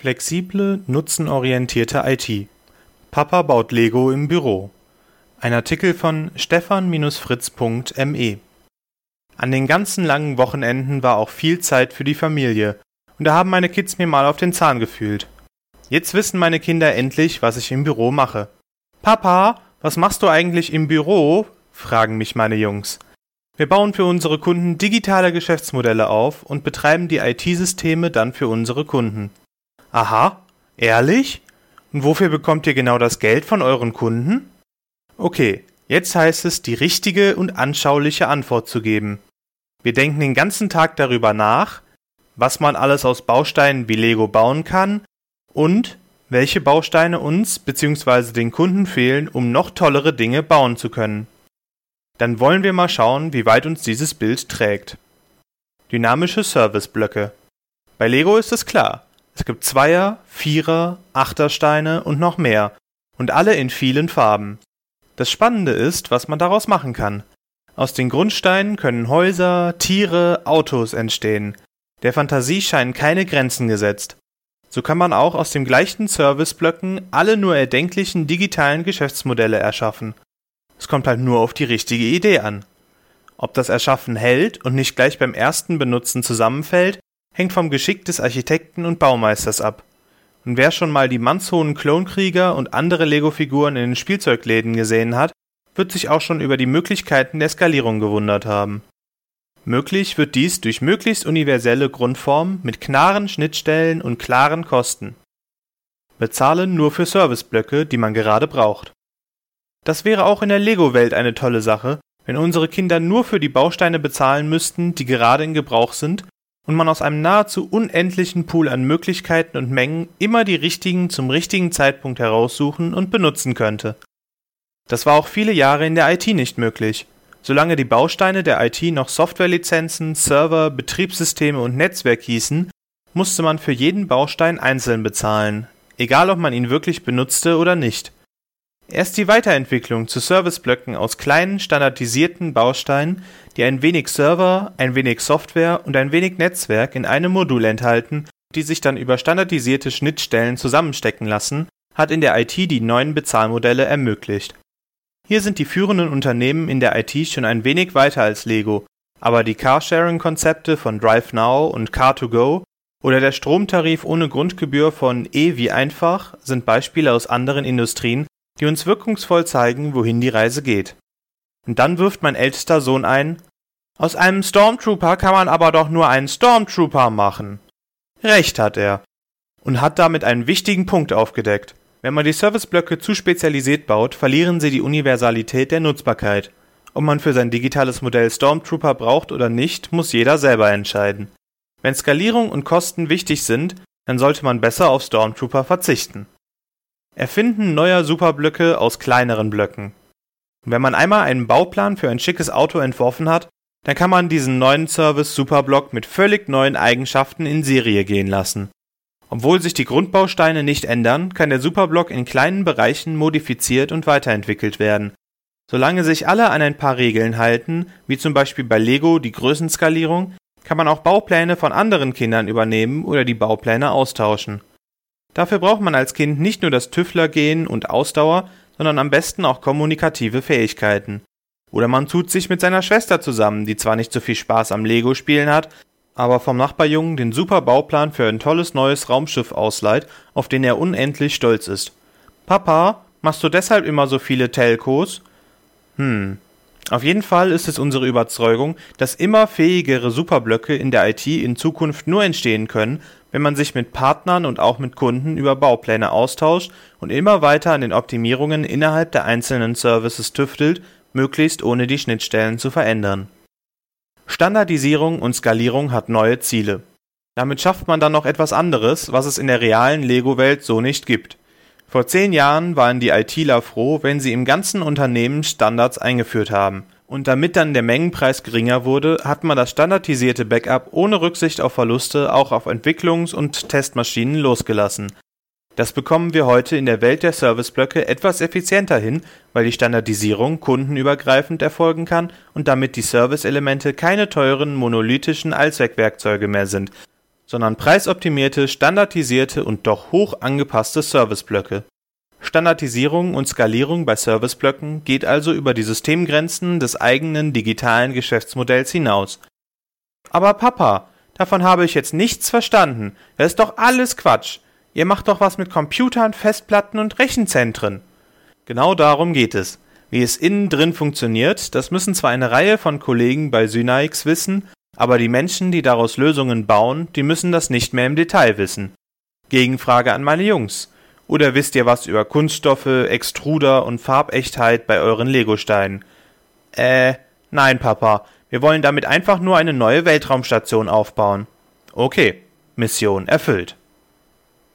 Flexible, nutzenorientierte IT. Papa baut Lego im Büro. Ein Artikel von stefan-fritz.me. An den ganzen langen Wochenenden war auch viel Zeit für die Familie, und da haben meine Kids mir mal auf den Zahn gefühlt. Jetzt wissen meine Kinder endlich, was ich im Büro mache. Papa, was machst du eigentlich im Büro? fragen mich meine Jungs. Wir bauen für unsere Kunden digitale Geschäftsmodelle auf und betreiben die IT-Systeme dann für unsere Kunden. Aha, ehrlich? Und wofür bekommt ihr genau das Geld von euren Kunden? Okay, jetzt heißt es, die richtige und anschauliche Antwort zu geben. Wir denken den ganzen Tag darüber nach, was man alles aus Bausteinen wie Lego bauen kann und welche Bausteine uns bzw. den Kunden fehlen, um noch tollere Dinge bauen zu können. Dann wollen wir mal schauen, wie weit uns dieses Bild trägt. Dynamische Serviceblöcke. Bei Lego ist es klar. Es gibt Zweier, Vierer, Achtersteine und noch mehr, und alle in vielen Farben. Das Spannende ist, was man daraus machen kann. Aus den Grundsteinen können Häuser, Tiere, Autos entstehen. Der Fantasie scheinen keine Grenzen gesetzt. So kann man auch aus den gleichen Serviceblöcken alle nur erdenklichen digitalen Geschäftsmodelle erschaffen. Es kommt halt nur auf die richtige Idee an. Ob das Erschaffen hält und nicht gleich beim ersten Benutzen zusammenfällt, hängt vom Geschick des Architekten und Baumeisters ab. Und wer schon mal die mannshohen Klonkrieger und andere Lego-Figuren in den Spielzeugläden gesehen hat, wird sich auch schon über die Möglichkeiten der Skalierung gewundert haben. Möglich wird dies durch möglichst universelle Grundformen mit klaren Schnittstellen und klaren Kosten. Bezahlen nur für Serviceblöcke, die man gerade braucht. Das wäre auch in der Lego-Welt eine tolle Sache, wenn unsere Kinder nur für die Bausteine bezahlen müssten, die gerade in Gebrauch sind und man aus einem nahezu unendlichen Pool an Möglichkeiten und Mengen immer die richtigen zum richtigen Zeitpunkt heraussuchen und benutzen könnte. Das war auch viele Jahre in der IT nicht möglich. Solange die Bausteine der IT noch Softwarelizenzen, Server, Betriebssysteme und Netzwerk hießen, musste man für jeden Baustein einzeln bezahlen, egal ob man ihn wirklich benutzte oder nicht. Erst die Weiterentwicklung zu Serviceblöcken aus kleinen, standardisierten Bausteinen, die ein wenig Server, ein wenig Software und ein wenig Netzwerk in einem Modul enthalten, die sich dann über standardisierte Schnittstellen zusammenstecken lassen, hat in der IT die neuen Bezahlmodelle ermöglicht. Hier sind die führenden Unternehmen in der IT schon ein wenig weiter als Lego, aber die Carsharing-Konzepte von DriveNow und Car2Go oder der Stromtarif ohne Grundgebühr von E wie einfach sind Beispiele aus anderen Industrien, die uns wirkungsvoll zeigen, wohin die Reise geht. Und dann wirft mein ältester Sohn ein, aus einem Stormtrooper kann man aber doch nur einen Stormtrooper machen. Recht hat er. Und hat damit einen wichtigen Punkt aufgedeckt. Wenn man die Serviceblöcke zu spezialisiert baut, verlieren sie die Universalität der Nutzbarkeit. Ob man für sein digitales Modell Stormtrooper braucht oder nicht, muss jeder selber entscheiden. Wenn Skalierung und Kosten wichtig sind, dann sollte man besser auf Stormtrooper verzichten. Erfinden neuer Superblöcke aus kleineren Blöcken. Wenn man einmal einen Bauplan für ein schickes Auto entworfen hat, dann kann man diesen neuen Service Superblock mit völlig neuen Eigenschaften in Serie gehen lassen. Obwohl sich die Grundbausteine nicht ändern, kann der Superblock in kleinen Bereichen modifiziert und weiterentwickelt werden. Solange sich alle an ein paar Regeln halten, wie zum Beispiel bei Lego die Größenskalierung, kann man auch Baupläne von anderen Kindern übernehmen oder die Baupläne austauschen. Dafür braucht man als Kind nicht nur das Tüfflergehen und Ausdauer, sondern am besten auch kommunikative Fähigkeiten. Oder man tut sich mit seiner Schwester zusammen, die zwar nicht so viel Spaß am Lego-Spielen hat, aber vom Nachbarjungen den super Bauplan für ein tolles neues Raumschiff ausleiht, auf den er unendlich stolz ist. Papa, machst du deshalb immer so viele Telcos? Hm. Auf jeden Fall ist es unsere Überzeugung, dass immer fähigere Superblöcke in der IT in Zukunft nur entstehen können, wenn man sich mit Partnern und auch mit Kunden über Baupläne austauscht und immer weiter an den Optimierungen innerhalb der einzelnen Services tüftelt, möglichst ohne die Schnittstellen zu verändern. Standardisierung und Skalierung hat neue Ziele. Damit schafft man dann noch etwas anderes, was es in der realen Lego-Welt so nicht gibt. Vor zehn Jahren waren die ITler froh, wenn sie im ganzen Unternehmen Standards eingeführt haben – und damit dann der Mengenpreis geringer wurde, hat man das standardisierte Backup ohne Rücksicht auf Verluste auch auf Entwicklungs- und Testmaschinen losgelassen. Das bekommen wir heute in der Welt der Serviceblöcke etwas effizienter hin, weil die Standardisierung kundenübergreifend erfolgen kann und damit die Serviceelemente keine teuren monolithischen Allzweckwerkzeuge mehr sind, sondern preisoptimierte, standardisierte und doch hoch angepasste Serviceblöcke. Standardisierung und Skalierung bei Serviceblöcken geht also über die Systemgrenzen des eigenen digitalen Geschäftsmodells hinaus. Aber Papa, davon habe ich jetzt nichts verstanden. Das ist doch alles Quatsch. Ihr macht doch was mit Computern, Festplatten und Rechenzentren. Genau darum geht es. Wie es innen drin funktioniert, das müssen zwar eine Reihe von Kollegen bei Synaix wissen, aber die Menschen, die daraus Lösungen bauen, die müssen das nicht mehr im Detail wissen. Gegenfrage an meine Jungs. Oder wisst ihr was über Kunststoffe, Extruder und Farbechtheit bei euren Legosteinen? Äh, nein, Papa. Wir wollen damit einfach nur eine neue Weltraumstation aufbauen. Okay, Mission erfüllt.